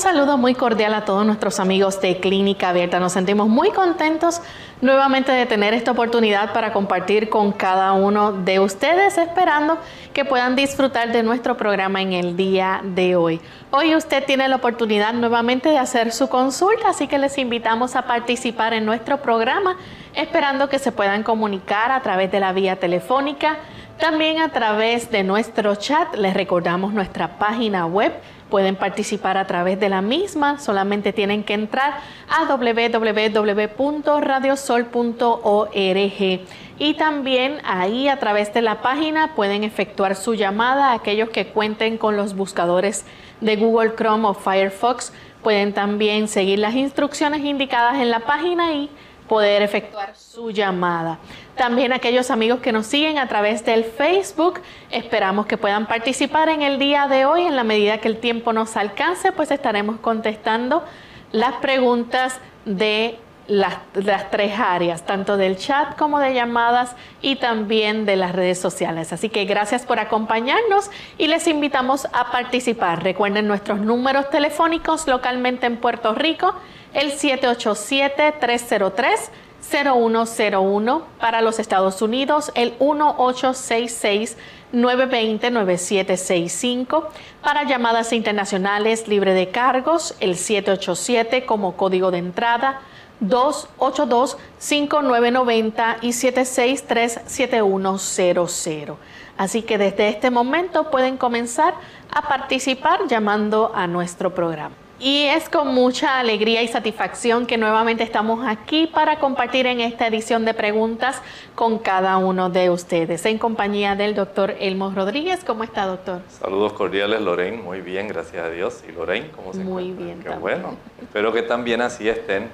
Saludo muy cordial a todos nuestros amigos de Clínica Abierta. Nos sentimos muy contentos nuevamente de tener esta oportunidad para compartir con cada uno de ustedes, esperando que puedan disfrutar de nuestro programa en el día de hoy. Hoy usted tiene la oportunidad nuevamente de hacer su consulta, así que les invitamos a participar en nuestro programa, esperando que se puedan comunicar a través de la vía telefónica, también a través de nuestro chat. Les recordamos nuestra página web Pueden participar a través de la misma, solamente tienen que entrar a www.radiosol.org y también ahí a través de la página pueden efectuar su llamada aquellos que cuenten con los buscadores de Google Chrome o Firefox. Pueden también seguir las instrucciones indicadas en la página y poder efectuar su llamada. También aquellos amigos que nos siguen a través del Facebook, esperamos que puedan participar en el día de hoy. En la medida que el tiempo nos alcance, pues estaremos contestando las preguntas de las, las, tres áreas, tanto del chat como de llamadas y también de las redes sociales. Así que gracias por acompañarnos y les invitamos a participar. Recuerden nuestros números telefónicos localmente en Puerto Rico el 787-303-0101 para los Estados Unidos, el 1866-920-9765 para llamadas internacionales libre de cargos, el 787 como código de entrada, 282-5990 y 763-7100. Así que desde este momento pueden comenzar a participar llamando a nuestro programa. Y es con mucha alegría y satisfacción que nuevamente estamos aquí para compartir en esta edición de preguntas con cada uno de ustedes, en compañía del doctor Elmo Rodríguez. ¿Cómo está, doctor? Saludos cordiales, Lorraine. Muy bien, gracias a Dios. ¿Y Lorraine, cómo se Muy bien, Qué bueno. Espero que también así estén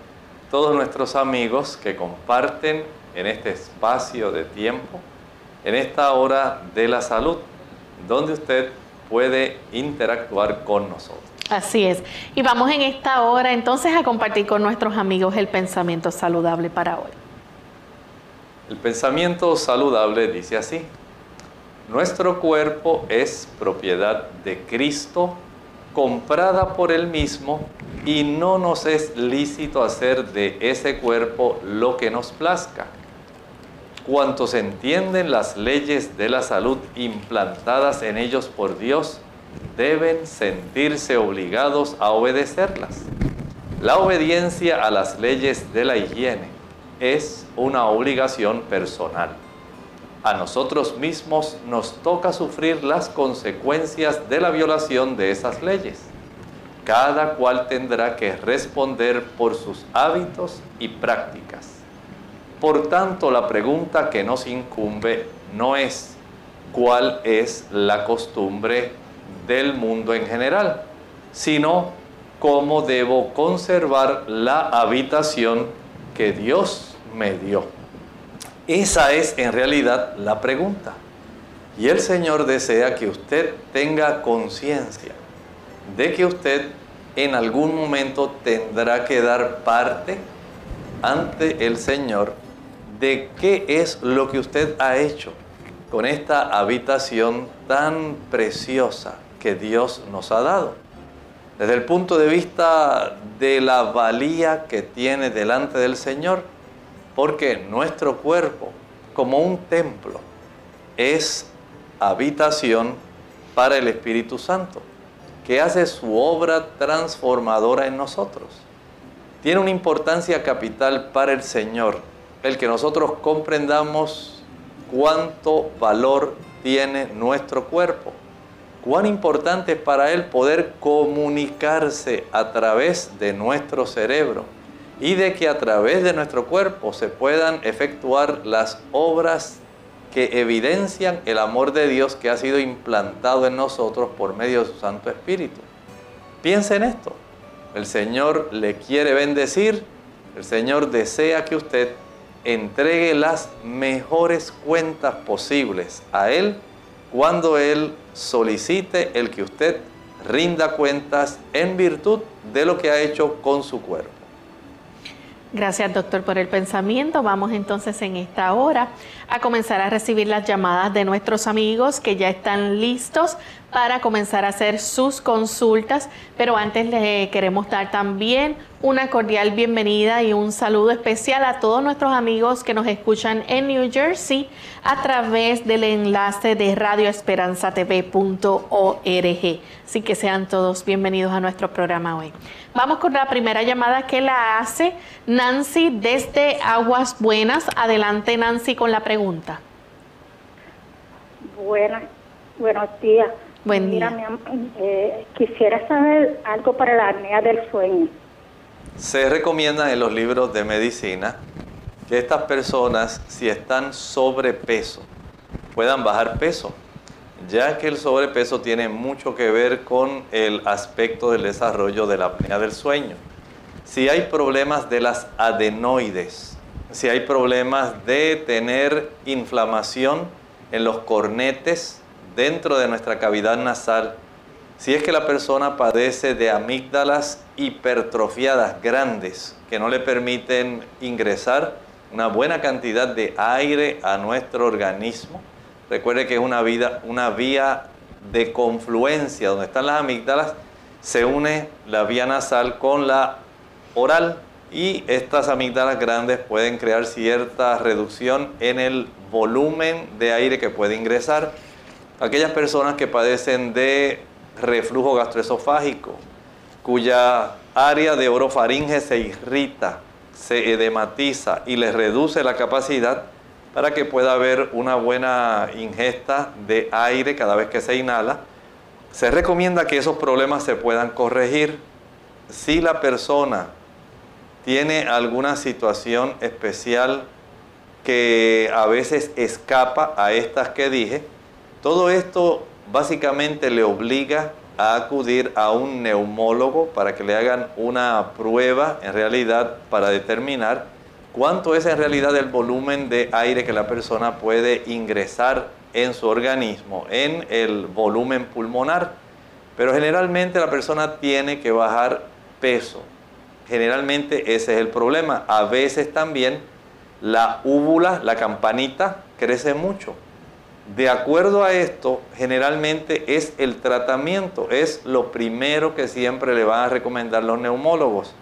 todos nuestros amigos que comparten en este espacio de tiempo, en esta hora de la salud, donde usted puede interactuar con nosotros. Así es. Y vamos en esta hora entonces a compartir con nuestros amigos el pensamiento saludable para hoy. El pensamiento saludable dice así, nuestro cuerpo es propiedad de Cristo, comprada por Él mismo, y no nos es lícito hacer de ese cuerpo lo que nos plazca. Cuantos entienden las leyes de la salud implantadas en ellos por Dios, deben sentirse obligados a obedecerlas. La obediencia a las leyes de la higiene es una obligación personal. A nosotros mismos nos toca sufrir las consecuencias de la violación de esas leyes. Cada cual tendrá que responder por sus hábitos y prácticas. Por tanto, la pregunta que nos incumbe no es cuál es la costumbre del mundo en general, sino cómo debo conservar la habitación que Dios me dio. Esa es en realidad la pregunta. Y el Señor desea que usted tenga conciencia de que usted en algún momento tendrá que dar parte ante el Señor de qué es lo que usted ha hecho con esta habitación tan preciosa que Dios nos ha dado. Desde el punto de vista de la valía que tiene delante del Señor, porque nuestro cuerpo, como un templo, es habitación para el Espíritu Santo que hace su obra transformadora en nosotros. Tiene una importancia capital para el Señor el que nosotros comprendamos cuánto valor tiene nuestro cuerpo, cuán importante es para Él poder comunicarse a través de nuestro cerebro y de que a través de nuestro cuerpo se puedan efectuar las obras que evidencian el amor de Dios que ha sido implantado en nosotros por medio de su Santo Espíritu. Piense en esto. El Señor le quiere bendecir, el Señor desea que usted entregue las mejores cuentas posibles a Él cuando Él solicite el que usted rinda cuentas en virtud de lo que ha hecho con su cuerpo. Gracias, doctor, por el pensamiento. Vamos entonces en esta hora a comenzar a recibir las llamadas de nuestros amigos que ya están listos para comenzar a hacer sus consultas. Pero antes le queremos dar también una cordial bienvenida y un saludo especial a todos nuestros amigos que nos escuchan en New Jersey a través del enlace de radioesperanzatv.org. Así que sean todos bienvenidos a nuestro programa hoy. Vamos con la primera llamada que la hace Nancy desde Aguas Buenas. Adelante Nancy con la pregunta. Buenas, buenos días. Buen día. Mira, eh, quisiera saber algo para la apnea del sueño. Se recomienda en los libros de medicina que estas personas, si están sobrepeso, puedan bajar peso, ya que el sobrepeso tiene mucho que ver con el aspecto del desarrollo de la apnea del sueño. Si hay problemas de las adenoides, si hay problemas de tener inflamación en los cornetes dentro de nuestra cavidad nasal, si es que la persona padece de amígdalas hipertrofiadas grandes que no le permiten ingresar una buena cantidad de aire a nuestro organismo, recuerde que es una, vida, una vía de confluencia donde están las amígdalas, se une la vía nasal con la oral y estas amígdalas grandes pueden crear cierta reducción en el volumen de aire que puede ingresar. Aquellas personas que padecen de reflujo gastroesofágico, cuya área de orofaringe se irrita, se edematiza y les reduce la capacidad para que pueda haber una buena ingesta de aire cada vez que se inhala. Se recomienda que esos problemas se puedan corregir si la persona tiene alguna situación especial que a veces escapa a estas que dije. Todo esto básicamente le obliga a acudir a un neumólogo para que le hagan una prueba en realidad para determinar cuánto es en realidad el volumen de aire que la persona puede ingresar en su organismo, en el volumen pulmonar. Pero generalmente la persona tiene que bajar peso. Generalmente ese es el problema. A veces también la úvula, la campanita, crece mucho. De acuerdo a esto, generalmente es el tratamiento, es lo primero que siempre le van a recomendar los neumólogos.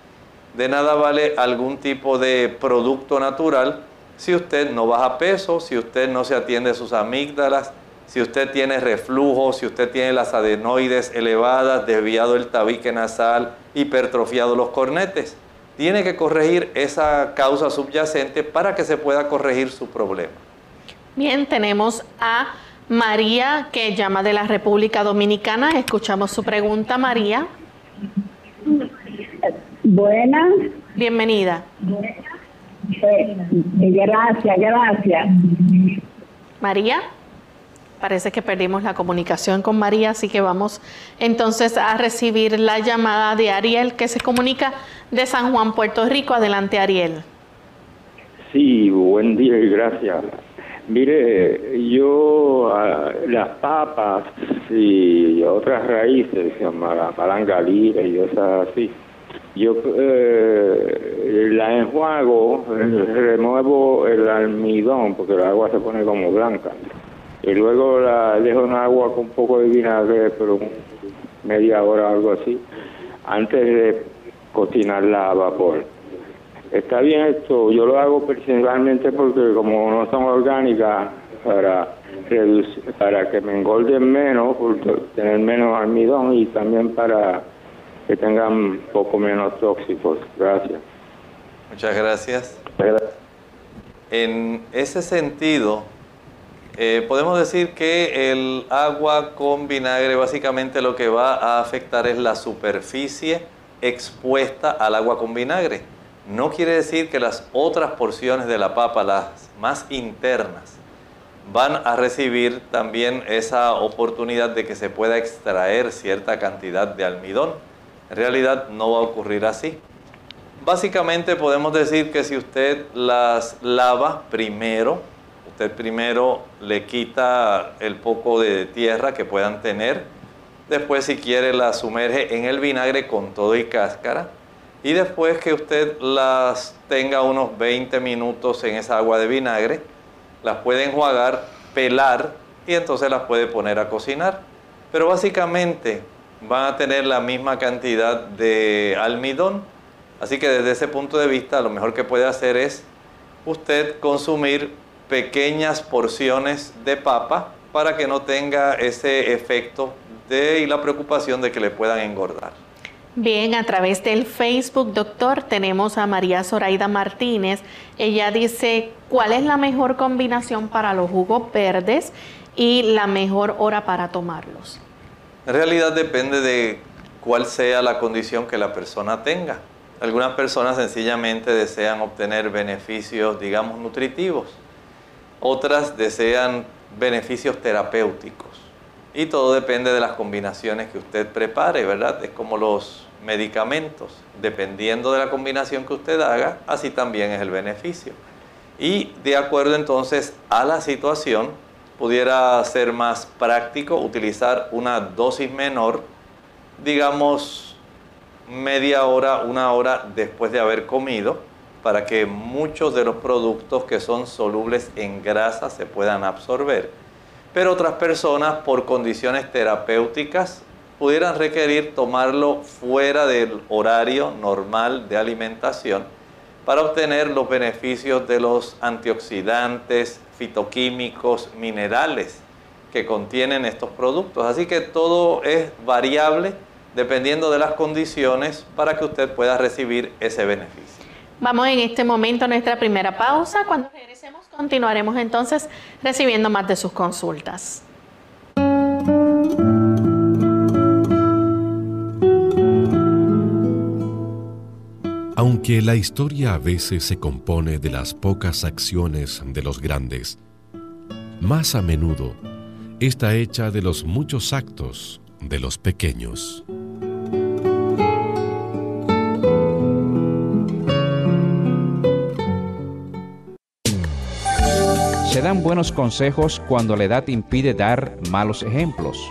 De nada vale algún tipo de producto natural si usted no baja peso, si usted no se atiende sus amígdalas, si usted tiene reflujo, si usted tiene las adenoides elevadas, desviado el tabique nasal, hipertrofiado los cornetes. Tiene que corregir esa causa subyacente para que se pueda corregir su problema. Bien, tenemos a María que llama de la República Dominicana. Escuchamos su pregunta, María. Buenas. Bienvenida. Eh, gracias, gracias. María. Parece que perdimos la comunicación con María, así que vamos entonces a recibir la llamada de Ariel que se comunica de San Juan, Puerto Rico. Adelante, Ariel. Sí, buen día y gracias. Mire, yo las papas y otras raíces, se llama palanga libre y cosas así, yo eh, la enjuago, remuevo el almidón porque el agua se pone como blanca y luego la dejo en agua con un poco de vinagre, pero media hora o algo así, antes de cocinarla a vapor. Está bien esto, yo lo hago principalmente porque como no son orgánicas, para para que me engorden menos, por tener menos almidón y también para que tengan poco menos tóxicos. Gracias. Muchas gracias. En ese sentido, eh, podemos decir que el agua con vinagre básicamente lo que va a afectar es la superficie expuesta al agua con vinagre. No quiere decir que las otras porciones de la papa, las más internas, van a recibir también esa oportunidad de que se pueda extraer cierta cantidad de almidón. En realidad no va a ocurrir así. Básicamente podemos decir que si usted las lava primero, usted primero le quita el poco de tierra que puedan tener, después si quiere las sumerge en el vinagre con todo y cáscara, y después que usted las tenga unos 20 minutos en esa agua de vinagre, las puede enjuagar, pelar y entonces las puede poner a cocinar. Pero básicamente van a tener la misma cantidad de almidón. Así que desde ese punto de vista lo mejor que puede hacer es usted consumir pequeñas porciones de papa para que no tenga ese efecto de, y la preocupación de que le puedan engordar. Bien, a través del Facebook, doctor, tenemos a María Zoraida Martínez. Ella dice, ¿cuál es la mejor combinación para los jugos verdes y la mejor hora para tomarlos? En realidad depende de cuál sea la condición que la persona tenga. Algunas personas sencillamente desean obtener beneficios, digamos, nutritivos. Otras desean beneficios terapéuticos. Y todo depende de las combinaciones que usted prepare, ¿verdad? Es como los medicamentos. Dependiendo de la combinación que usted haga, así también es el beneficio. Y de acuerdo entonces a la situación, pudiera ser más práctico utilizar una dosis menor, digamos media hora, una hora después de haber comido, para que muchos de los productos que son solubles en grasa se puedan absorber. Pero otras personas por condiciones terapéuticas pudieran requerir tomarlo fuera del horario normal de alimentación para obtener los beneficios de los antioxidantes, fitoquímicos, minerales que contienen estos productos. Así que todo es variable dependiendo de las condiciones para que usted pueda recibir ese beneficio. Vamos en este momento a nuestra primera pausa. Cuando regresemos continuaremos entonces recibiendo más de sus consultas. Aunque la historia a veces se compone de las pocas acciones de los grandes, más a menudo está hecha de los muchos actos de los pequeños. Dan buenos consejos cuando la edad impide dar malos ejemplos.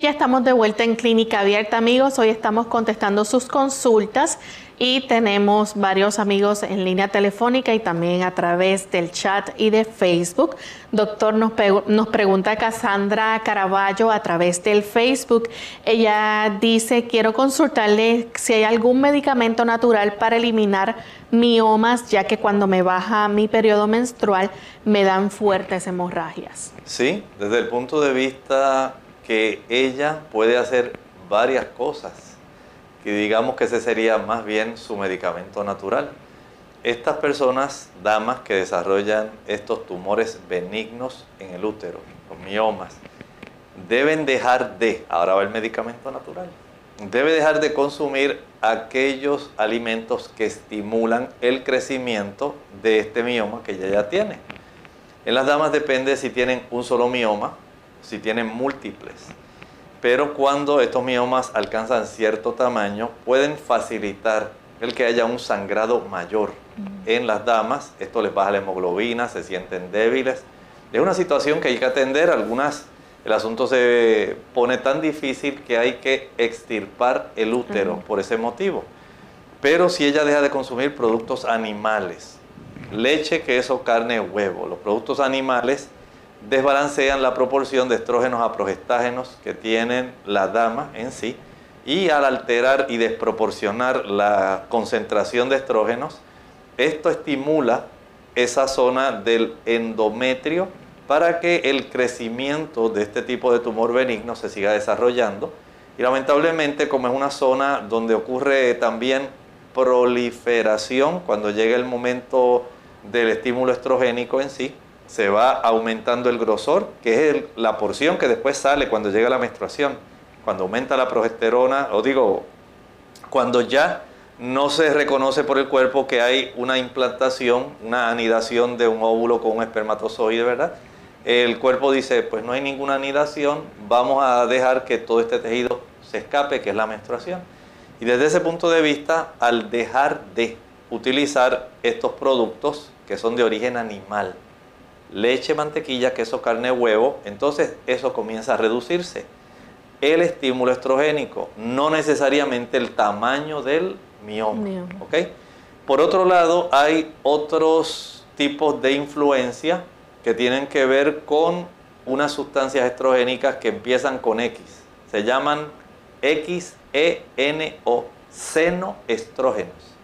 Ya estamos de vuelta en Clínica Abierta, amigos. Hoy estamos contestando sus consultas y tenemos varios amigos en línea telefónica y también a través del chat y de Facebook. Doctor, nos, pregunta Cassandra Caraballo a través del Facebook. Ella dice, quiero consultarle si hay algún medicamento natural para eliminar miomas, ya que cuando me baja mi periodo menstrual me dan fuertes hemorragias. Sí, desde el punto de vista que ella puede hacer varias cosas, que digamos que ese sería más bien su medicamento natural. Estas personas, damas que desarrollan estos tumores benignos en el útero, los miomas, deben dejar de, ahora va el medicamento natural, debe dejar de consumir aquellos alimentos que estimulan el crecimiento de este mioma que ella ya tiene. En las damas depende si tienen un solo mioma, si tienen múltiples. Pero cuando estos miomas alcanzan cierto tamaño, pueden facilitar el que haya un sangrado mayor en las damas. Esto les baja la hemoglobina, se sienten débiles. Es una situación que hay que atender. Algunas, el asunto se pone tan difícil que hay que extirpar el útero por ese motivo. Pero si ella deja de consumir productos animales, leche, queso, carne, huevo, los productos animales desbalancean la proporción de estrógenos a progestágenos que tienen la dama en sí y al alterar y desproporcionar la concentración de estrógenos, esto estimula esa zona del endometrio para que el crecimiento de este tipo de tumor benigno se siga desarrollando. Y lamentablemente, como es una zona donde ocurre también proliferación cuando llega el momento del estímulo estrogénico en sí, se va aumentando el grosor, que es la porción que después sale cuando llega la menstruación. Cuando aumenta la progesterona, o digo, cuando ya no se reconoce por el cuerpo que hay una implantación, una anidación de un óvulo con un espermatozoide, ¿verdad? El cuerpo dice, pues no hay ninguna anidación, vamos a dejar que todo este tejido se escape, que es la menstruación. Y desde ese punto de vista, al dejar de utilizar estos productos que son de origen animal, leche, mantequilla, queso, carne, huevo, entonces eso comienza a reducirse. El estímulo estrogénico, no necesariamente el tamaño del mioma. Por otro lado, hay otros tipos de influencia que tienen que ver con unas sustancias estrogénicas que empiezan con X. Se llaman XENO, senoestrógenos.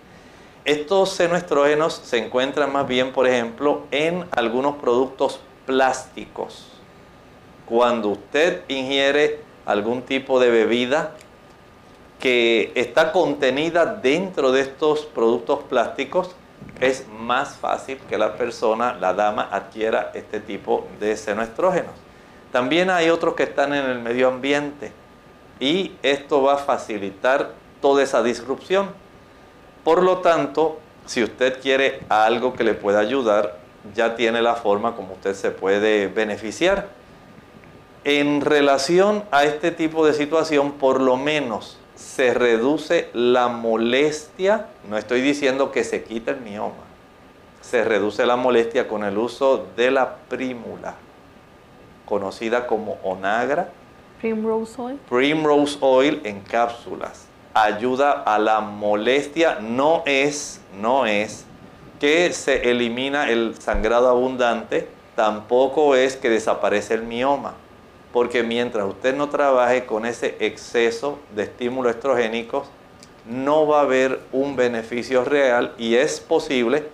Estos senoestrógenos se encuentran más bien, por ejemplo, en algunos productos plásticos. Cuando usted ingiere algún tipo de bebida que está contenida dentro de estos productos plásticos, es más fácil que la persona, la dama, adquiera este tipo de senoestrógenos. También hay otros que están en el medio ambiente y esto va a facilitar toda esa disrupción. Por lo tanto, si usted quiere algo que le pueda ayudar, ya tiene la forma como usted se puede beneficiar. En relación a este tipo de situación, por lo menos se reduce la molestia, no estoy diciendo que se quita el mioma, se reduce la molestia con el uso de la prímula, conocida como onagra. Primrose oil. Primrose oil en cápsulas ayuda a la molestia, no es, no es que se elimina el sangrado abundante, tampoco es que desaparece el mioma, porque mientras usted no trabaje con ese exceso de estímulos estrogénicos, no va a haber un beneficio real y es posible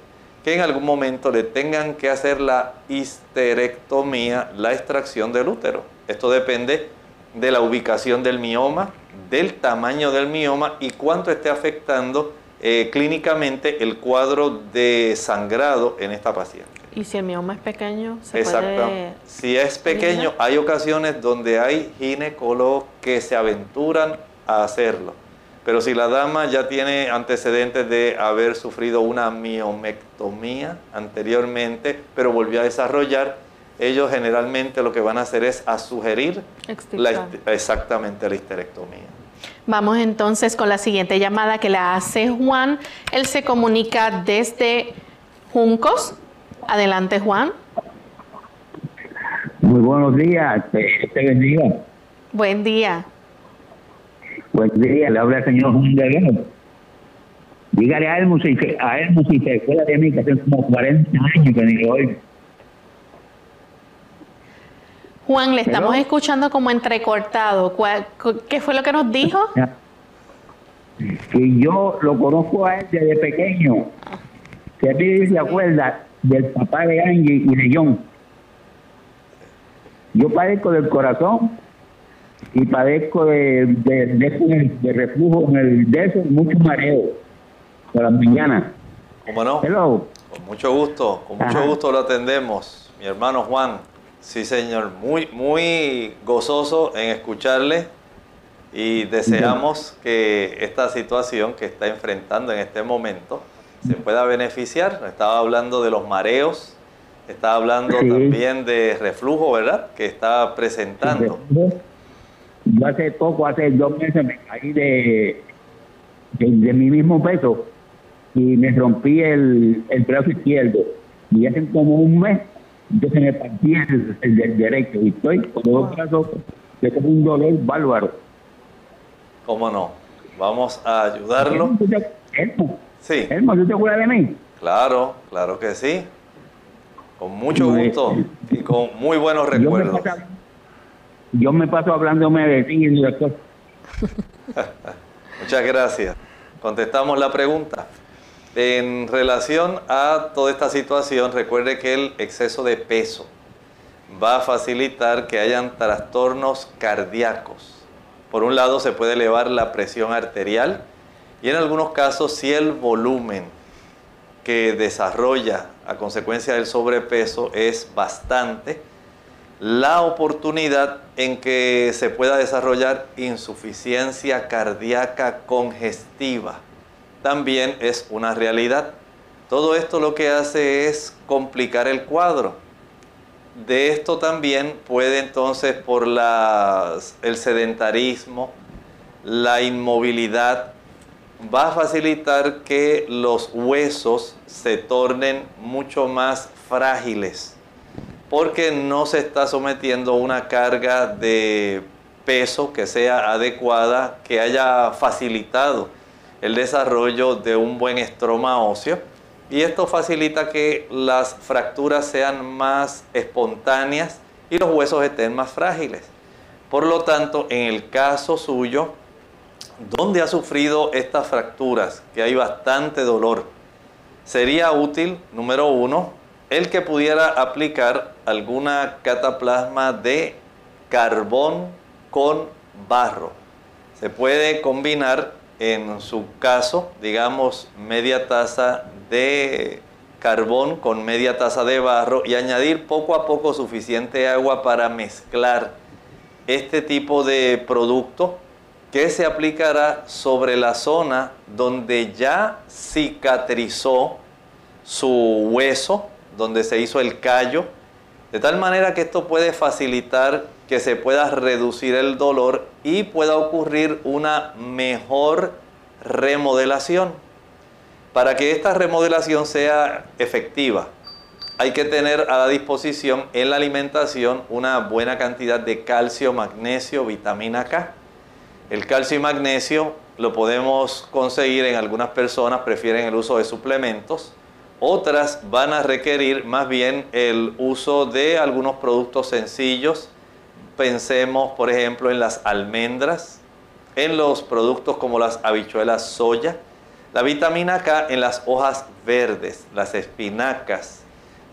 que en algún momento le tengan que hacer la histerectomía, la extracción del útero. Esto depende de la ubicación del mioma, del tamaño del mioma y cuánto esté afectando eh, clínicamente el cuadro de sangrado en esta paciente. Y si el mioma es pequeño, se Exacto. puede... Si es pequeño, hay ocasiones donde hay ginecólogos que se aventuran a hacerlo. Pero si la dama ya tiene antecedentes de haber sufrido una miomectomía anteriormente, pero volvió a desarrollar, ellos generalmente lo que van a hacer es a sugerir la, exactamente la histerectomía. Vamos entonces con la siguiente llamada que la hace Juan. Él se comunica desde Juncos. Adelante, Juan. Muy buenos días, te, te bendiga. Buen día. Buen día, le habla el señor Juan Guerrero. Dígale a se- a Elmo si se acuerda de mí, que hace como 40 años que ni lo oigo. Juan, le estamos escuchando como entrecortado. ¿Cuál- cu- ¿Qué fue lo que nos dijo? Y yo lo conozco a él desde pequeño. Que a mí se acuerda del papá de Angie y de John. Yo padezco del corazón y padezco de, de, de, de reflujo en el de eso, mucho mareo por las mañanas. ¿Cómo no? Hello. Con mucho gusto, con mucho Ajá. gusto lo atendemos. Mi hermano Juan, sí señor, muy, muy gozoso en escucharle y deseamos que esta situación que está enfrentando en este momento se pueda beneficiar. Estaba hablando de los mareos, estaba hablando Sí. también de reflujo, ¿verdad? Que está presentando. Yo hace poco, hace dos meses, me caí de, de, de mi mismo peso y me rompí el, el brazo izquierdo. Y hace como un mes, se me partía el, el del derecho y estoy con los dos brazos, que tengo un dolor bárbaro. ¿Cómo no? Vamos a ayudarlo. Elmo, ¿tú te- Elmo, Sí, Elmo, ¿tú te acuerdas de mí? claro, claro que sí. Con mucho gusto y con muy buenos Yo me, recuerdos. paso, yo me paso hablándome de ti y de. Muchas gracias. Contestamos la pregunta. En relación a toda esta situación, recuerde que el exceso de peso va a facilitar que hayan trastornos cardíacos. Por un lado, se puede elevar la presión arterial y en algunos casos, si el volumen que desarrolla a consecuencia del sobrepeso es bastante, la oportunidad en que se pueda desarrollar insuficiencia cardíaca congestiva también es una realidad. Todo esto lo que hace es complicar el cuadro. De esto también puede entonces por el sedentarismo, la inmovilidad, va a facilitar que los huesos se tornen mucho más frágiles porque no se está sometiendo a una carga de peso que sea adecuada, que haya facilitado el desarrollo de un buen estroma óseo. Y esto facilita que las fracturas sean más espontáneas y los huesos estén más frágiles. Por lo tanto, en el caso suyo, donde ha sufrido estas fracturas, que hay bastante dolor, sería útil, número uno, el que pudiera aplicar alguna cataplasma de carbón con barro. Se puede combinar en su caso, digamos, media taza de carbón con media taza de barro y añadir poco a poco suficiente agua para mezclar este tipo de producto que se aplicará sobre la zona donde ya cicatrizó su hueso, donde se hizo el callo, de tal manera que esto puede facilitar que se pueda reducir el dolor y pueda ocurrir una mejor remodelación. Para que esta remodelación sea efectiva, hay que tener a la disposición en la alimentación una buena cantidad de calcio, magnesio, vitamina K. El calcio y magnesio lo podemos conseguir en algunas personas, prefieren el uso de suplementos. Otras van a requerir más bien el uso de algunos productos sencillos. Pensemos, por ejemplo, en las almendras, en los productos como las habichuelas soya, la vitamina K en las hojas verdes, las espinacas.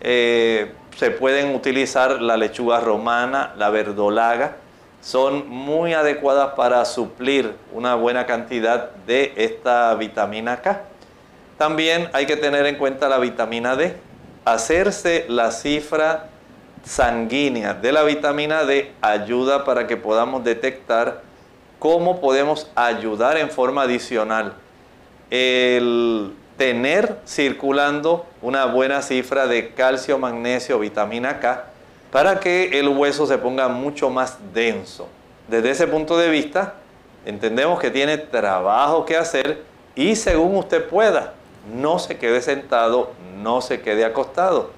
Eh, se pueden utilizar la lechuga romana, la verdolaga. Son muy adecuadas para suplir una buena cantidad de esta vitamina K. También hay que tener en cuenta la vitamina D. hacerse la cifra sanguínea de la vitamina D ayuda para que podamos detectar cómo podemos ayudar en forma adicional. El tener circulando una buena cifra de calcio, magnesio, vitamina K, para que el hueso se ponga mucho más denso. Desde ese punto de vista, entendemos que tiene trabajo que hacer y según usted pueda, no se quede sentado, no se quede acostado.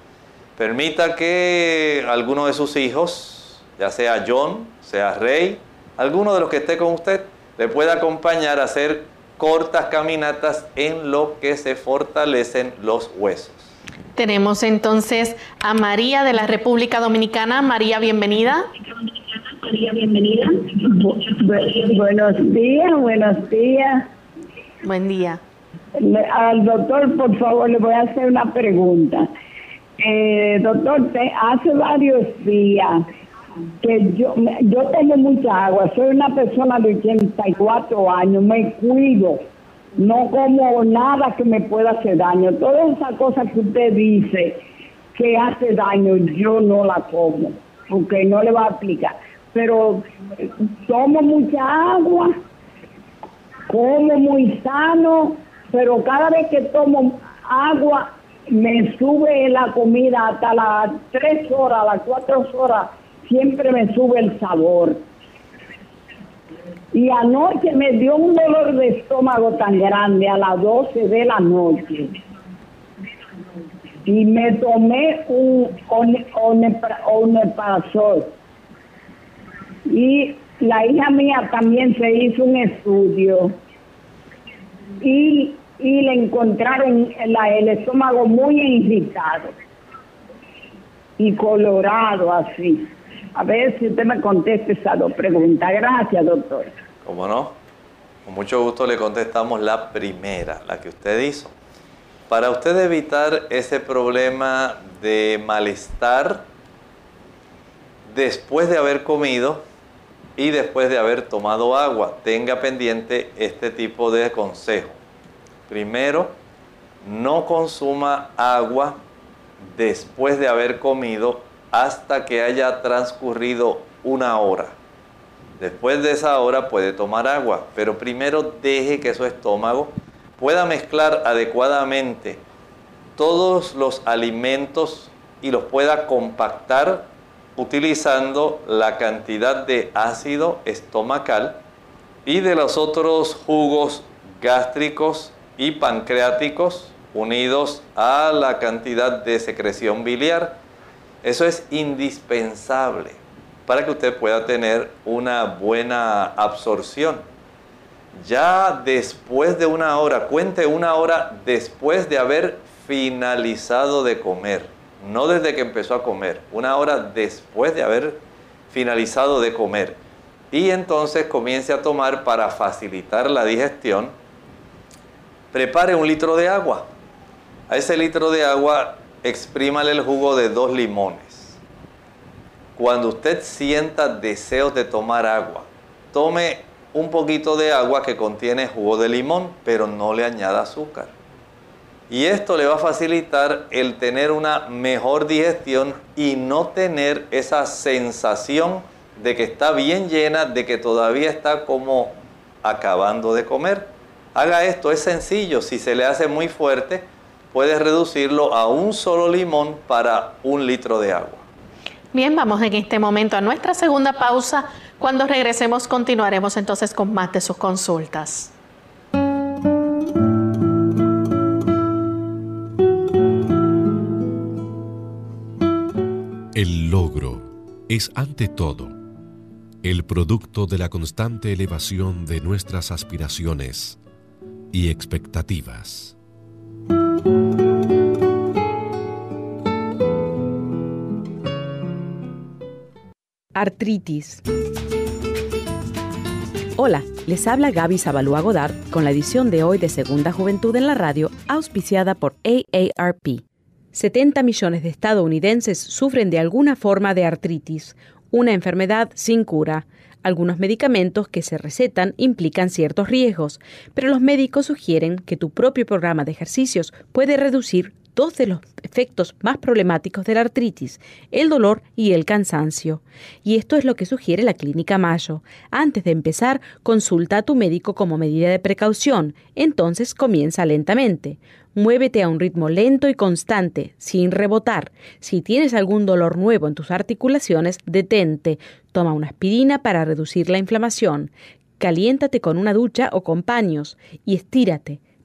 Permita que alguno de sus hijos, ya sea John, sea Rey, alguno de los que esté con usted, le pueda acompañar a hacer cortas caminatas en lo que se fortalecen los huesos. Tenemos entonces a María de la República Dominicana. María, bienvenida. María, bienvenida. buenos días, buenos días. Buen día. al doctor, por favor, le voy a hacer una pregunta. Eh, doctor, hace varios días que yo, yo tengo mucha agua, soy una persona de 84 años, me cuido, no como nada que me pueda hacer daño. Todas esas cosas que usted dice que hace daño, yo no la como, porque no le va a aplicar. Pero eh, tomo mucha agua, como muy sano, pero cada vez que tomo agua me sube la comida hasta las 3 horas, las 4 horas siempre me sube el sabor. Y anoche me dio un dolor de estómago tan grande a las 12 de la noche. Y me tomé un omeprazol. Y la hija mía también se hizo un estudio. Y, y le encontraron el estómago muy irritado y colorado así. A ver si usted me contesta esas dos preguntas. Gracias, doctor. ¿Cómo no? Con mucho gusto le contestamos la primera, la que usted hizo. Para usted evitar ese problema de malestar después de haber comido y después de haber tomado agua, tenga pendiente este tipo de consejo. Primero, no consuma agua después de haber comido hasta que haya transcurrido una hora. Después de esa hora puede tomar agua, pero primero deje que su estómago pueda mezclar adecuadamente todos los alimentos y los pueda compactar utilizando la cantidad de ácido estomacal y de los otros jugos gástricos y pancreáticos unidos a la cantidad de secreción biliar eso es indispensable para que usted pueda tener una buena absorción. Ya después de una hora, cuente una hora después de haber finalizado de comer, no desde que empezó a comer, una hora después de haber finalizado de comer. Y entonces comience a tomar para facilitar la digestión. Prepare un litro de agua. A ese litro de agua exprímale el jugo de dos limones. Cuando usted sienta deseos de tomar agua, tome un poquito de agua que contiene jugo de limón, pero no le añada azúcar. Y esto le va a facilitar el tener una mejor digestión y no tener esa sensación de que está bien llena, de que todavía está como acabando de comer. Haga esto, es sencillo, si se le hace muy fuerte, puedes reducirlo a un solo limón para un litro de agua. Bien, vamos en este momento a nuestra segunda pausa. Cuando regresemos continuaremos entonces con más de sus consultas. El logro es ante todo el producto de la constante elevación de nuestras aspiraciones y expectativas. Artritis. Hola, les habla Gaby Zabalúa Godard con la edición de hoy de Segunda Juventud en la Radio, auspiciada por AARP. 70 millones de estadounidenses sufren de alguna forma de artritis, una enfermedad sin cura. Algunos medicamentos que se recetan implican ciertos riesgos, pero los médicos sugieren que tu propio programa de ejercicios puede reducir dos de los efectos más problemáticos de la artritis, el dolor y el cansancio. Y esto es lo que sugiere la Clínica Mayo. Antes de empezar, consulta a tu médico como medida de precaución. Entonces comienza lentamente. Muévete a un ritmo lento y constante, sin rebotar. Si tienes algún dolor nuevo en tus articulaciones, detente. Toma una aspirina para reducir la inflamación. Caliéntate con una ducha o con paños y estírate.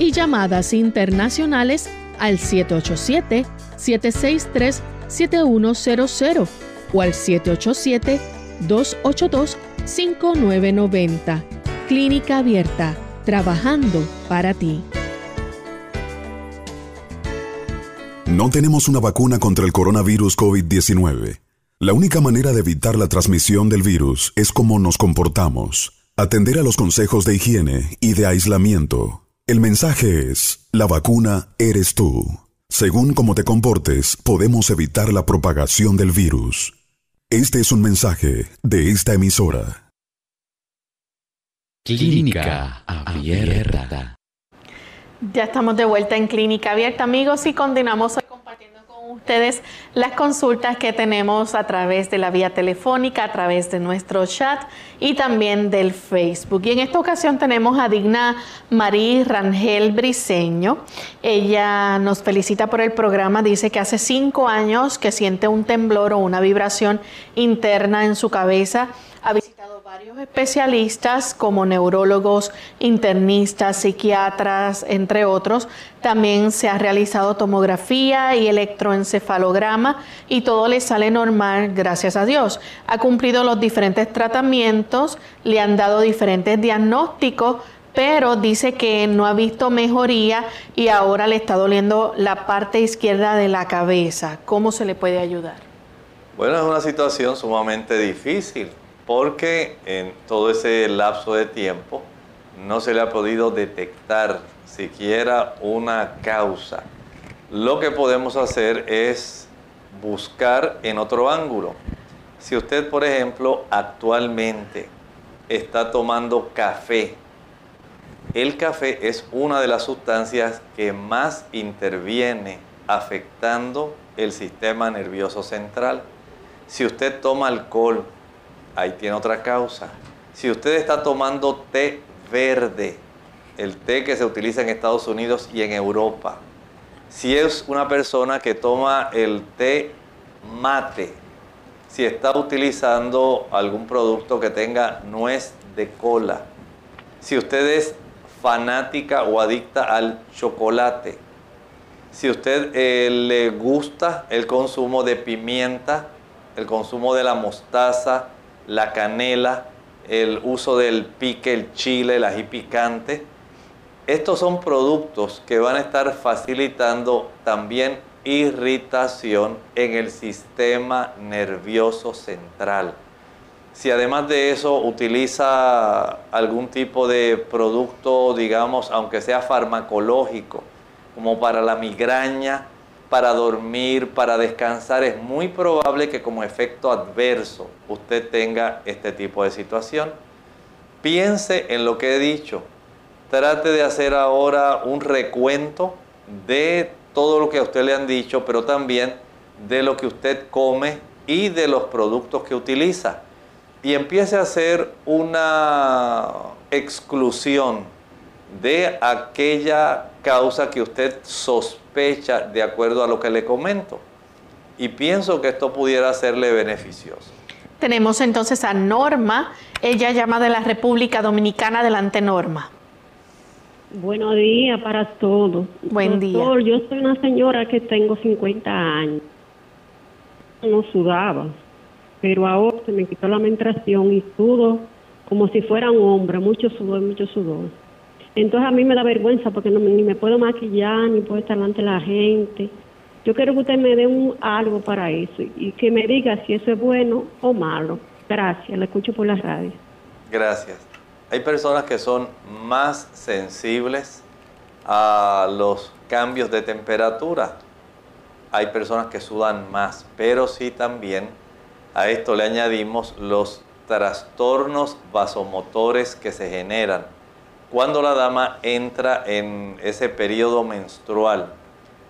y llamadas internacionales al 787-763-7100 o al 787-282-5990. Clínica Abierta, trabajando para ti. No tenemos una vacuna contra el coronavirus COVID-19. La única manera de evitar la transmisión del virus es cómo nos comportamos, atender a los consejos de higiene y de aislamiento el mensaje es, la vacuna eres tú. Según cómo te comportes, podemos evitar la propagación del virus. Este es un mensaje de esta emisora. Clínica Abierta. Ya estamos de vuelta en Clínica Abierta, amigos, y continuamos ustedes las consultas que tenemos a través de la vía telefónica, a través de nuestro chat y también del Facebook. Y en esta ocasión tenemos a Digna Marí Rangel Briseño. Ella nos felicita por el programa, dice que hace cinco años que siente un temblor o una vibración interna en su cabeza. Varios especialistas como neurólogos, internistas, psiquiatras, entre otros. También se ha realizado tomografía y electroencefalograma y todo le sale normal, gracias a Dios. Ha cumplido los diferentes tratamientos, le han dado diferentes diagnósticos, pero dice que no ha visto mejoría y ahora le está doliendo la parte izquierda de la cabeza. ¿Cómo se le puede ayudar? Bueno, es una situación sumamente difícil porque en todo ese lapso de tiempo no se le ha podido detectar siquiera una causa. Lo que podemos hacer es buscar en otro ángulo. Si usted, por ejemplo, actualmente está tomando café, el café es una de las sustancias que más interviene afectando el sistema nervioso central. Si usted toma alcohol, ahí tiene otra causa. Si usted está tomando té verde, el té que se utiliza en Estados Unidos y en Europa, si es una persona que toma el té mate, si está utilizando algún producto que tenga nuez de cola, si usted es fanática o adicta al chocolate, si usted eh, le gusta el consumo de pimienta, el consumo de la mostaza, la canela, el uso del pique, el chile, el ají picante. Estos son productos que van a estar facilitando también irritación en el sistema nervioso central. Si además de eso utiliza algún tipo de producto, digamos, aunque sea farmacológico, como para la migraña, para dormir, para descansar, es muy probable que como efecto adverso usted tenga este tipo de situación. Piense en lo que he dicho. Trate de hacer ahora un recuento de todo lo que a usted le han dicho, pero también de lo que usted come y de los productos que utiliza. Y empiece a hacer una exclusión de aquella causa que usted sospecha de acuerdo a lo que le comento. Y pienso que esto pudiera serle beneficioso. Tenemos entonces a Norma, ella llama de la República Dominicana, delante Norma. Buenos días para todos. Buen Doctor, Yo soy una señora que tengo 50 años. No sudaba, pero ahora se me quitó la menstruación y sudo como si fuera un hombre, mucho sudor, mucho sudor. Entonces a mí me da vergüenza porque no, ni me puedo maquillar, ni puedo estar delante de la gente. Yo quiero que usted me dé un, algo para eso y que me diga si eso es bueno o malo. Gracias, la escucho por la radio. Gracias. Hay personas que son más sensibles a los cambios de temperatura. Hay personas que sudan más, pero sí también a esto le añadimos los trastornos vasomotores que se generan cuando la dama entra en ese periodo menstrual.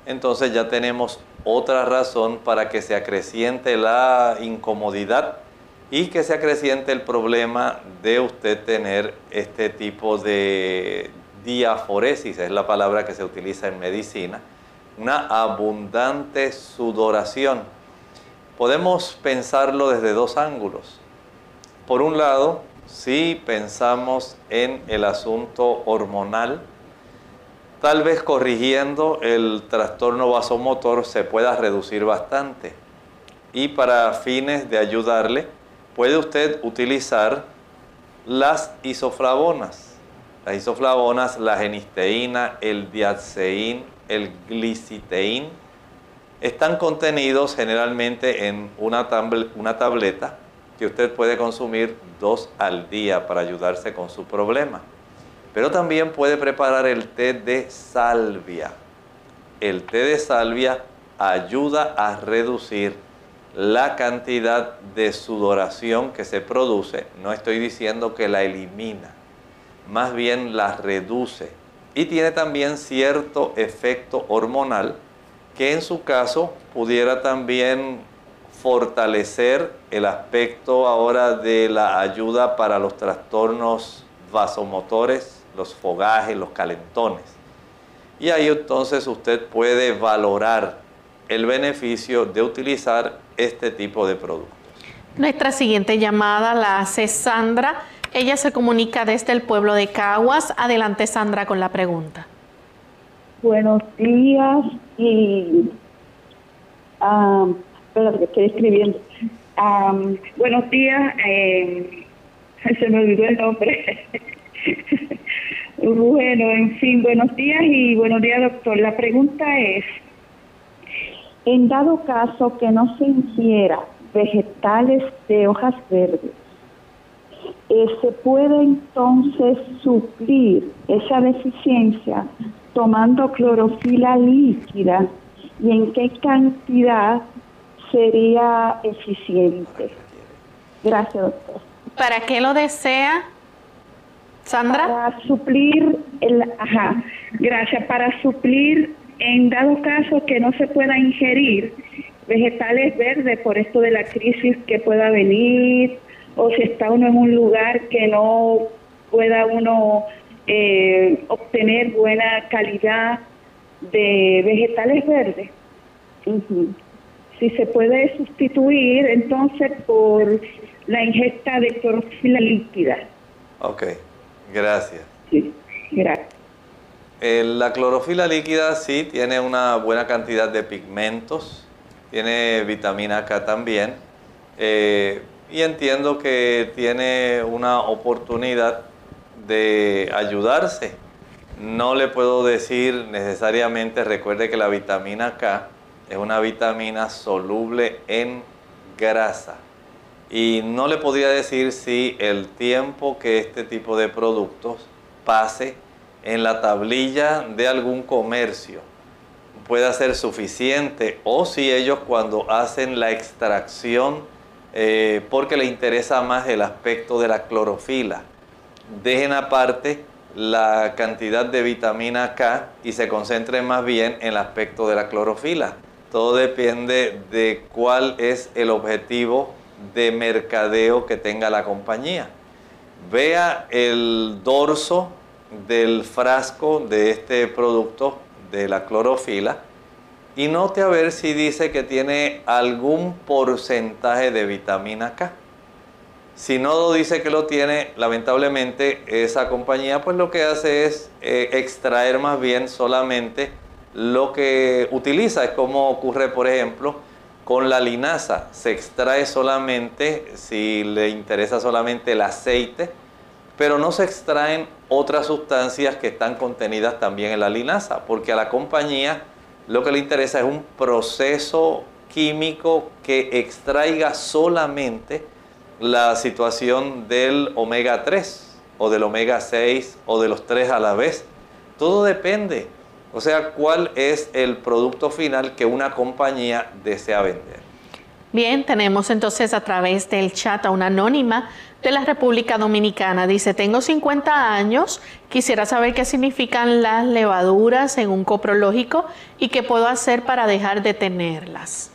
Entonces ya tenemos otra razón para que se acreciente la incomodidad y que se acreciente el problema de usted tener este tipo de diaforesis, es la palabra que se utiliza en medicina, una abundante sudoración. Podemos pensarlo desde dos ángulos. Por un lado, si pensamos en el asunto hormonal, tal vez corrigiendo el trastorno vasomotor se pueda reducir bastante. Y para fines de ayudarle, puede usted utilizar las isoflavonas. Las isoflavonas, la genisteína, el diaceín, el gliciteín, están contenidos generalmente en una, una tableta que usted puede consumir dos al día para ayudarse con su problema. Pero también puede preparar el té de salvia. El té de salvia ayuda a reducir la cantidad de sudoración que se produce. No estoy diciendo que la elimina, más bien la reduce. Y tiene también cierto efecto hormonal que en su caso pudiera también fortalecer el aspecto ahora de la ayuda para los trastornos vasomotores, los fogajes, los calentones. Y ahí entonces usted puede valorar el beneficio de utilizar este tipo de productos. Nuestra siguiente llamada la hace Sandra. Ella se comunica desde el pueblo de Caguas. Adelante Sandra con la pregunta. Buenos días y ah, Espera, que estoy escribiendo. buenos días. Eh, se me olvidó el nombre. bueno, en fin, buenos días y buenos días, doctor. La pregunta es, en dado caso que no se ingiera vegetales de hojas verdes, eh, ¿se puede entonces suplir esa deficiencia tomando clorofila líquida y en qué cantidad sería eficiente. Gracias, doctor. ¿Para qué lo desea, Sandra? Para suplir, el, ajá, gracias, para suplir en dado caso que no se pueda ingerir vegetales verdes por esto de la crisis que pueda venir, o si está uno en un lugar que no pueda uno eh, obtener buena calidad de vegetales verdes si se puede sustituir entonces por la ingesta de clorofila líquida. Ok, gracias. Sí, gracias. Eh, la clorofila líquida sí tiene una buena cantidad de pigmentos, tiene vitamina K también, eh, y entiendo que tiene una oportunidad de ayudarse. No le puedo decir necesariamente, recuerde que la vitamina K es una vitamina soluble en grasa. Y no le podría decir si el tiempo que este tipo de productos pase en la tablilla de algún comercio pueda ser suficiente o si ellos cuando hacen la extracción eh, porque le interesa más el aspecto de la clorofila, dejen aparte la cantidad de vitamina K y se concentren más bien en el aspecto de la clorofila. Todo depende de cuál es el objetivo de mercadeo que tenga la compañía. Vea el dorso del frasco de este producto de la clorofila y note a ver si dice que tiene algún porcentaje de vitamina K. Si no dice que lo tiene, lamentablemente esa compañía pues lo que hace es eh, extraer más bien solamente lo que utiliza. Es como ocurre por ejemplo con la linaza. Se extrae solamente, si le interesa solamente el aceite, pero no se extraen otras sustancias que están contenidas también en la linaza, porque a la compañía lo que le interesa es un proceso químico que extraiga solamente la situación del omega 3 o del omega 6 o de los tres a la vez. Todo depende. O sea, cuál es el producto final que una compañía desea vender. Bien, tenemos entonces a través del chat a una anónima de la República Dominicana. Dice, tengo 50 años, quisiera saber qué significan las levaduras en un coprológico y qué puedo hacer para dejar de tenerlas.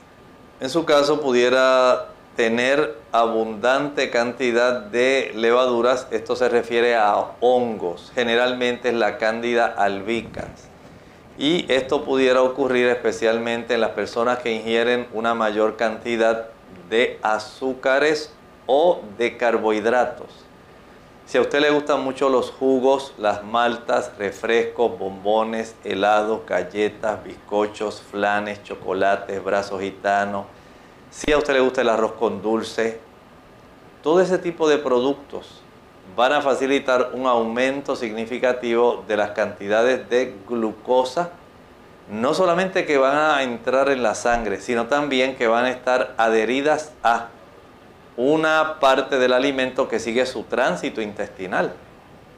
En su caso, pudiera tener abundante cantidad de levaduras. Esto se refiere a hongos, generalmente es la cándida albicans. Y esto pudiera ocurrir especialmente en las personas que ingieren una mayor cantidad de azúcares o de carbohidratos. Si a usted le gustan mucho los jugos, las maltas, refrescos, bombones, helados, galletas, bizcochos, flanes, chocolates, brazos gitanos, si a usted le gusta el arroz con dulce, todo ese tipo de productos van a facilitar un aumento significativo de las cantidades de glucosa, no solamente que van a entrar en la sangre, sino también que van a estar adheridas a una parte del alimento que sigue su tránsito intestinal.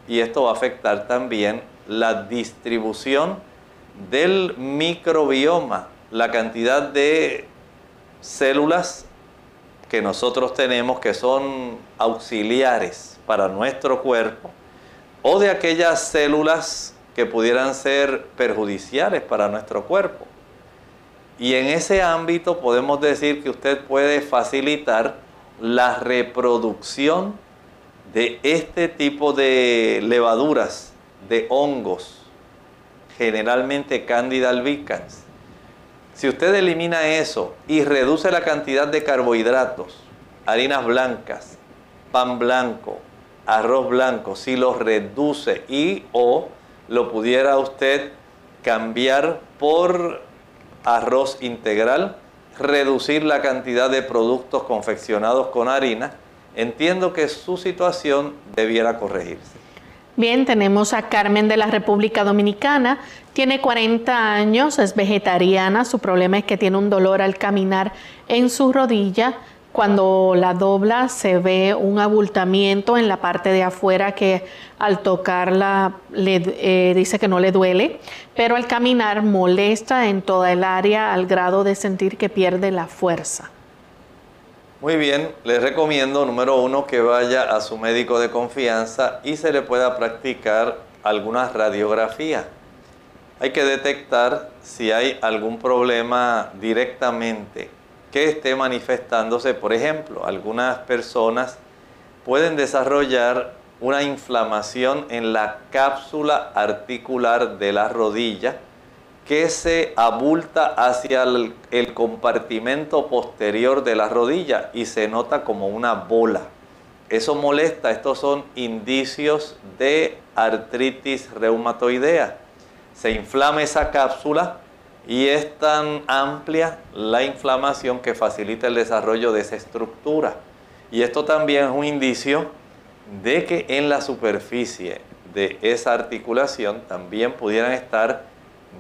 Y esto va a afectar también la distribución del microbioma, la cantidad de células que nosotros tenemos que son auxiliares para nuestro cuerpo o de aquellas células que pudieran ser perjudiciales para nuestro cuerpo. Y en ese ámbito podemos decir que usted puede facilitar la reproducción de este tipo de levaduras, de hongos, generalmente Candida albicans. Si usted elimina eso y reduce la cantidad de carbohidratos, harinas blancas, pan blanco, arroz blanco, si los reduce y o lo pudiera usted cambiar por arroz integral, reducir la cantidad de productos confeccionados con harina, entiendo que su situación debiera corregirse. Bien, tenemos a Carmen de la República Dominicana, tiene 40 años, es vegetariana, su problema es que tiene un dolor al caminar en su rodilla, cuando la dobla se ve un abultamiento en la parte de afuera que al tocarla le eh, dice que no le duele, pero al caminar molesta en toda el área al grado de sentir que pierde la fuerza. Muy bien, les recomiendo, número uno, que vaya a su médico de confianza y se le pueda practicar alguna radiografía. Hay que detectar si hay algún problema directamente que esté manifestándose. Por ejemplo, algunas personas pueden desarrollar una inflamación en la cápsula articular de la rodilla que se abulta hacia el, compartimento posterior de la rodilla y se nota como una bola. Eso molesta, estos son indicios de artritis reumatoidea. Se inflama esa cápsula y es tan amplia la inflamación que facilita el desarrollo de esa estructura. Y esto también es un indicio de que en la superficie de esa articulación también pudieran estar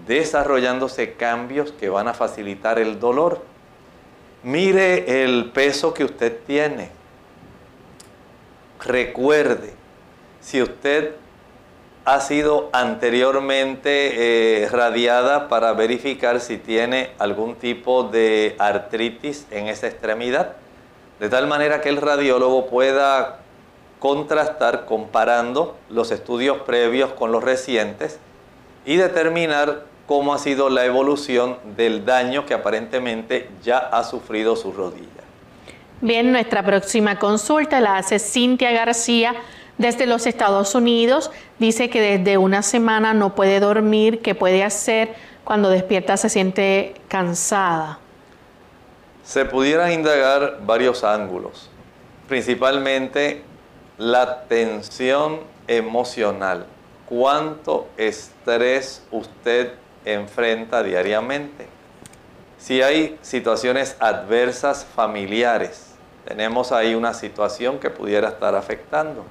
desarrollándose cambios que van a facilitar el dolor. Mire el peso que usted tiene. Recuerde, si usted ha sido anteriormente eh, radiada para verificar si tiene algún tipo de artritis en esa extremidad, de tal manera que el radiólogo pueda contrastar comparando los estudios previos con los recientes y determinar cómo ha sido la evolución del daño que aparentemente ya ha sufrido su rodilla. Bien, nuestra próxima consulta la hace Cintia García Desde los Estados Unidos dice que desde una semana no puede dormir, que puede hacer cuando despierta se siente cansada. Se pudieran indagar varios ángulos, principalmente la tensión emocional. ¿Cuánto estrés usted enfrenta diariamente? Si hay situaciones adversas familiares, tenemos ahí una situación que pudiera estar afectando.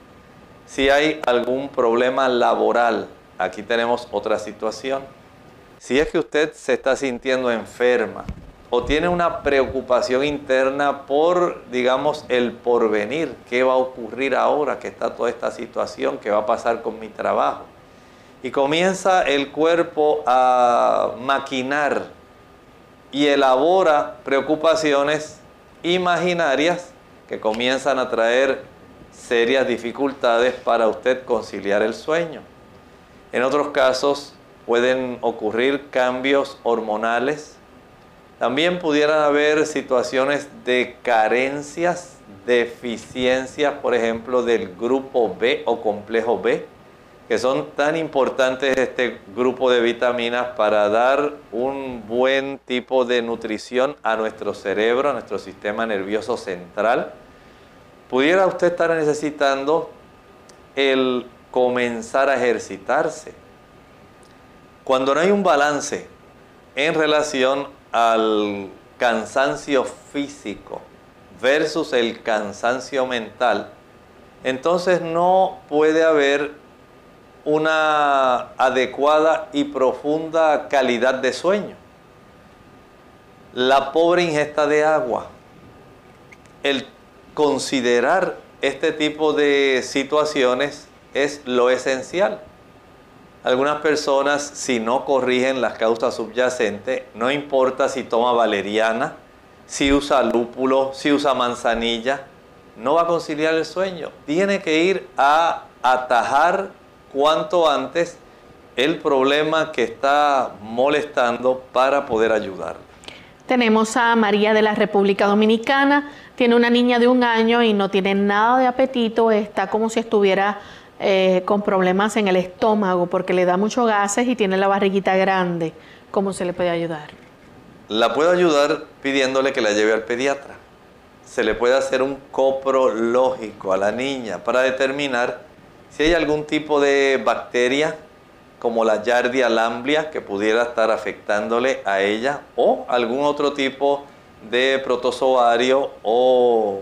Si hay algún problema laboral, aquí tenemos otra situación. Si es que usted se está sintiendo enferma o tiene una preocupación interna por, digamos, el porvenir, qué va a ocurrir ahora que está toda esta situación, qué va a pasar con mi trabajo. Y comienza el cuerpo a maquinar y elabora preocupaciones imaginarias que comienzan a traer serias dificultades para usted conciliar el sueño. En otros casos pueden ocurrir cambios hormonales. También pudieran haber situaciones de carencias, deficiencias, por ejemplo, del grupo B o complejo B que son tan importantes este grupo de vitaminas para dar un buen tipo de nutrición a nuestro cerebro, a nuestro sistema nervioso central. Pudiera usted estar necesitando el comenzar a ejercitarse. Cuando no hay un balance en relación al cansancio físico versus el cansancio mental, entonces no puede haber una adecuada y profunda calidad de sueño. La pobre ingesta de agua, el considerar este tipo de situaciones es lo esencial. Algunas personas, si no corrigen las causas subyacentes, no importa si toma valeriana, si usa lúpulo, si usa manzanilla, no va a conciliar el sueño. Tiene que ir a atajar cuanto antes el problema que está molestando para poder ayudar. Tenemos a María de la República Dominicana, tiene una niña de un año y no tiene nada de apetito, está como si estuviera eh, con problemas en el estómago porque le da muchos gases y tiene la barriguita grande. ¿Cómo se le puede ayudar? La puedo ayudar pidiéndole que la lleve al pediatra. Se le puede hacer un coprológico a la niña para determinar si hay algún tipo de bacteria como la Yardia lamblia que pudiera estar afectándole a ella o algún otro tipo de protozoario o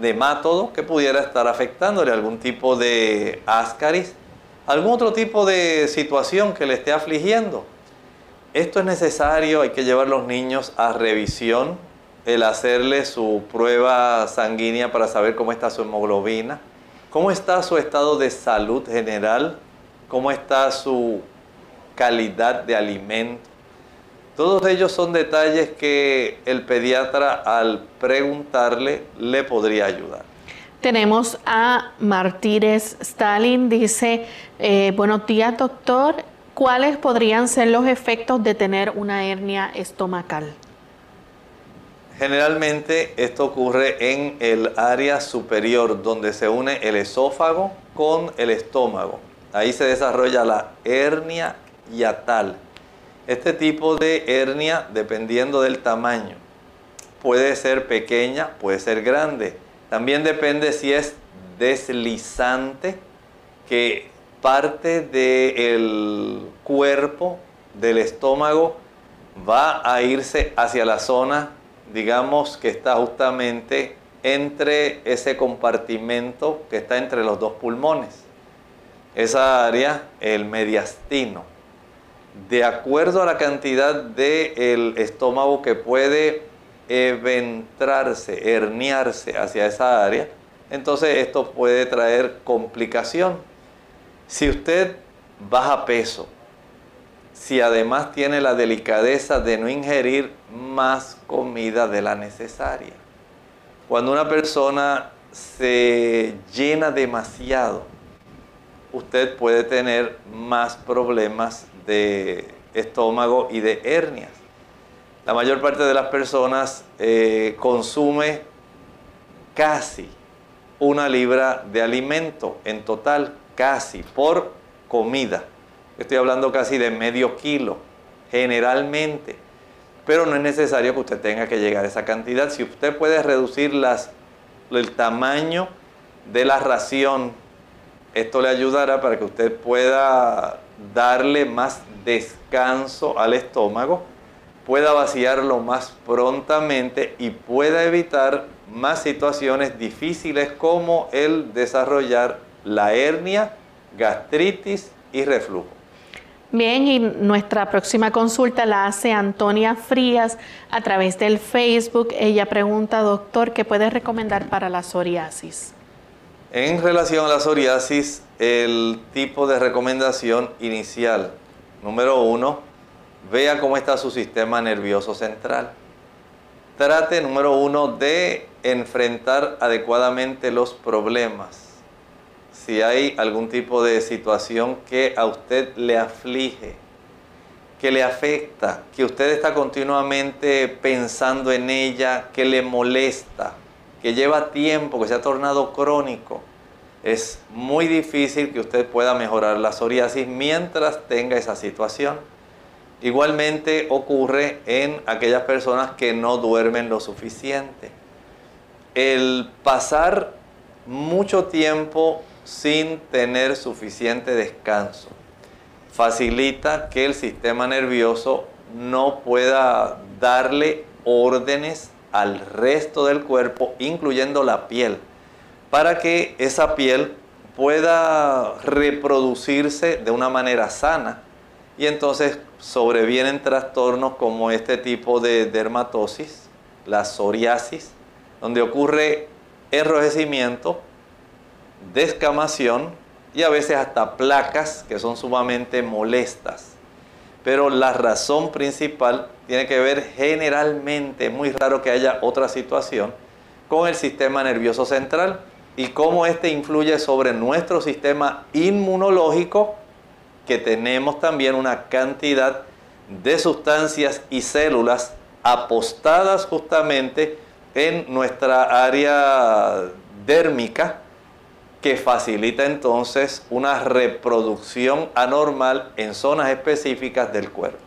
nemátodo que pudiera estar afectándole, algún tipo de ascaris, algún otro tipo de situación que le esté afligiendo. Esto es necesario, hay que llevar a los niños a revisión, el hacerle su prueba sanguínea para saber cómo está su hemoglobina, ¿Cómo está su estado de salud general? ¿Cómo está su calidad de alimento? Todos ellos son detalles que el pediatra al preguntarle le podría ayudar. Tenemos a Martínez Stalin, dice, eh, buenos días doctor, ¿cuáles podrían ser los efectos de tener una hernia estomacal? Generalmente esto ocurre en el área superior donde se une el esófago con el estómago. Ahí se desarrolla la hernia yatal. Este tipo de hernia, dependiendo del tamaño, puede ser pequeña, puede ser grande. También depende si es deslizante, que parte del cuerpo, del estómago, va a irse hacia la zona digamos que está justamente entre ese compartimento que está entre los dos pulmones. Esa área, el mediastino. De acuerdo a la cantidad del estómago que puede eventrarse, herniarse hacia esa área, entonces esto puede traer complicación. Si usted baja peso, si además tiene la delicadeza de no ingerir más comida de la necesaria. Cuando una persona se llena demasiado, usted puede tener más problemas de estómago y de hernias. La mayor parte de las personas eh, consume casi una libra de alimento en total, casi por comida. Estoy hablando casi de medio kilo, generalmente. Pero no es necesario que usted tenga que llegar a esa cantidad. Si usted puede reducir el tamaño de la ración, esto le ayudará para que usted pueda darle más descanso al estómago, pueda vaciarlo más prontamente y pueda evitar más situaciones difíciles como el desarrollar la hernia, gastritis y reflujo. Bien, y nuestra próxima consulta la hace Antonia Frías a través del Facebook. Ella pregunta, doctor, ¿qué puede recomendar para la psoriasis? En relación a la psoriasis, el tipo de recomendación inicial, número uno, vea cómo está su sistema nervioso central. Trate, número uno, de enfrentar adecuadamente los problemas si hay algún tipo de situación que a usted le aflige, que le afecta, que usted está continuamente pensando en ella, que le molesta, que lleva tiempo, que se ha tornado crónico, es muy difícil que usted pueda mejorar la psoriasis mientras tenga esa situación. Igualmente ocurre en aquellas personas que no duermen lo suficiente. El pasar mucho tiempo sin tener suficiente descanso. Facilita que el sistema nervioso no pueda darle órdenes al resto del cuerpo, incluyendo la piel, para que esa piel pueda reproducirse de una manera sana. Y entonces sobrevienen trastornos como este tipo de dermatosis, la psoriasis, donde ocurre enrojecimiento, descamación y a veces hasta placas que son sumamente molestas. Pero la razón principal tiene que ver generalmente, muy raro que haya otra situación, con el sistema nervioso central y cómo este influye sobre nuestro sistema inmunológico, que tenemos también una cantidad de sustancias y células apostadas justamente en nuestra área dérmica, que facilita entonces una reproducción anormal en zonas específicas del cuerpo.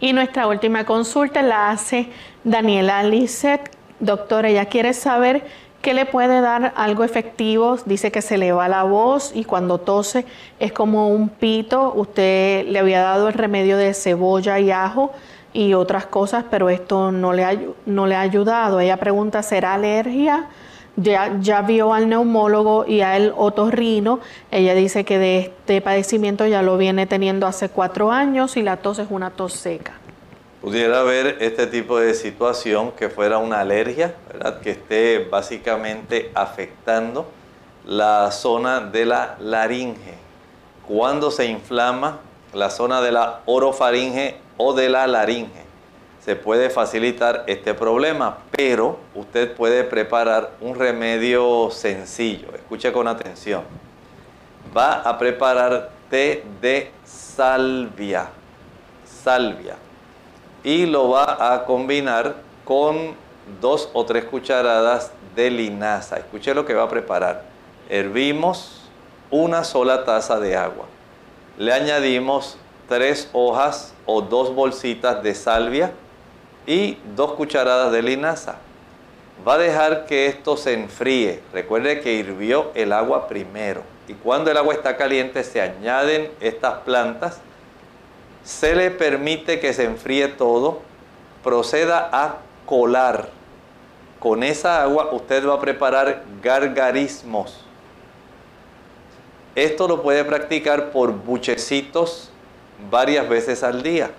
Y nuestra última consulta la hace Daniela Lisset. Doctora, ella quiere saber qué le puede dar algo efectivo. Dice que se le va la voz y cuando tose es como un pito. Usted le había dado el remedio de cebolla y ajo y otras cosas, pero esto no le ha, no le ha ayudado. Ella pregunta, ¿será alergia? Ya, vio al neumólogo y al otorrino. Ella dice que de este padecimiento ya lo viene teniendo hace cuatro años y la tos es una tos seca. Pudiera haber este tipo de situación que fuera una alergia, ¿verdad? que esté básicamente afectando la zona de la laringe. Cuando se inflama la zona de la orofaringe o de la laringe se puede facilitar este problema, pero usted puede preparar un remedio sencillo. Escuche con atención. Va a preparar té de salvia, salvia, y lo va a combinar con dos o tres cucharadas de linaza. Escuche lo que va a preparar. Hervimos una sola taza de agua. Le añadimos tres hojas o dos bolsitas de salvia y dos cucharadas de linaza. Va a dejar que esto se enfríe. Recuerde que hirvió el agua primero. Y cuando el agua está caliente se añaden estas plantas. Se le permite que se enfríe todo. Proceda a colar. Con esa agua usted va a preparar gargarismos. Esto lo puede practicar por buchecitos varias veces al día.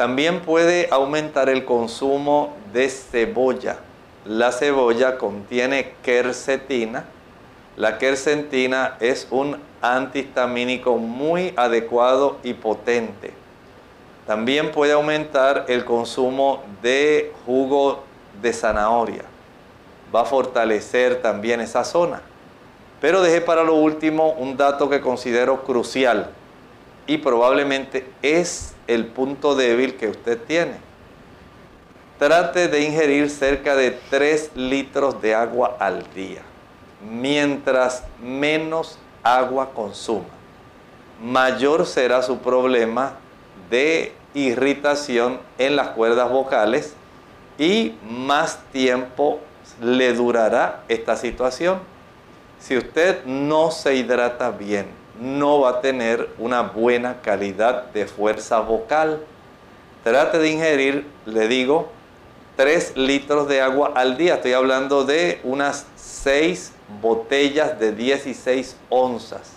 También puede aumentar el consumo de cebolla. La cebolla contiene quercetina. La quercetina es un antihistamínico muy adecuado y potente. También puede aumentar el consumo de jugo de zanahoria. Va a fortalecer también esa zona. Pero dejé para lo último un dato que considero crucial y probablemente es el punto débil que usted tiene. Trate de ingerir cerca de 3 litros de agua al día. mientras menos agua consuma, mayor será su problema de irritación en las cuerdas vocales y más tiempo le durará esta situación. Si usted no se hidrata bien, no va a tener una buena calidad de fuerza vocal. Trate de ingerir, le digo, 3 litros de agua al día. Estoy hablando de unas 6 botellas de 16 onzas.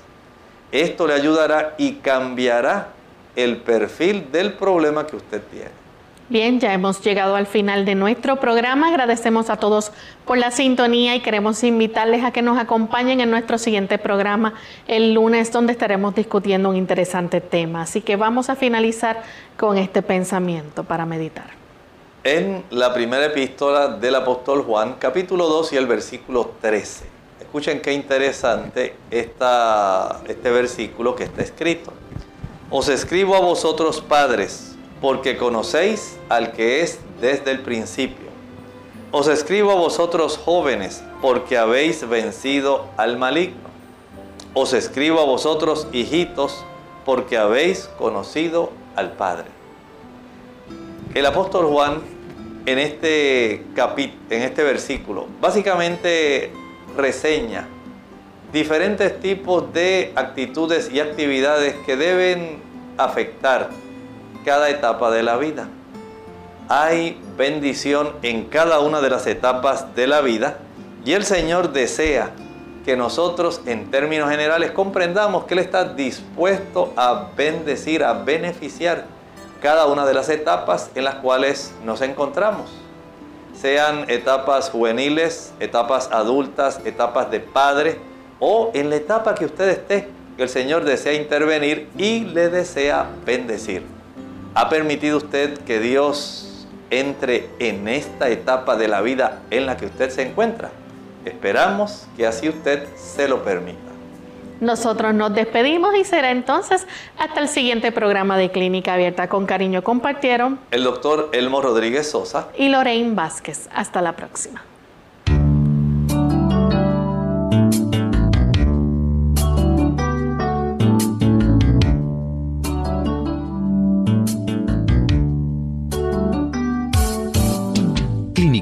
Esto le ayudará y cambiará el perfil del problema que usted tiene. Bien, ya hemos llegado al final de nuestro programa. Agradecemos a todos por la sintonía y queremos invitarles a que nos acompañen en nuestro siguiente programa el lunes donde estaremos discutiendo un interesante tema. Así que vamos a finalizar con este pensamiento para meditar. En la primera epístola del apóstol Juan, capítulo 2 y el versículo 13. Escuchen qué interesante esta, este versículo que está escrito. Os escribo a vosotros padres porque conocéis al que es desde el principio. Os escribo a vosotros jóvenes, porque habéis vencido al maligno. Os escribo a vosotros hijitos, porque habéis conocido al Padre. El apóstol Juan en este capítulo, en este versículo, básicamente reseña diferentes tipos de actitudes y actividades que deben afectar cada etapa de la vida. Hay bendición en cada una de las etapas de la vida y el Señor desea que nosotros en términos generales comprendamos que Él está dispuesto a bendecir, a beneficiar cada una de las etapas en las cuales nos encontramos. Sean etapas juveniles, etapas adultas, etapas de padre o en la etapa que usted esté, que el Señor desea intervenir y le desea bendecir. ¿Ha permitido usted que Dios entre en esta etapa de la vida en la que usted se encuentra? Esperamos que así usted se lo permita. Nosotros nos despedimos y será entonces hasta el siguiente programa de Clínica Abierta. Con cariño compartieron el doctor Elmo Rodríguez Sosa y Lorraine Vázquez. Hasta la próxima.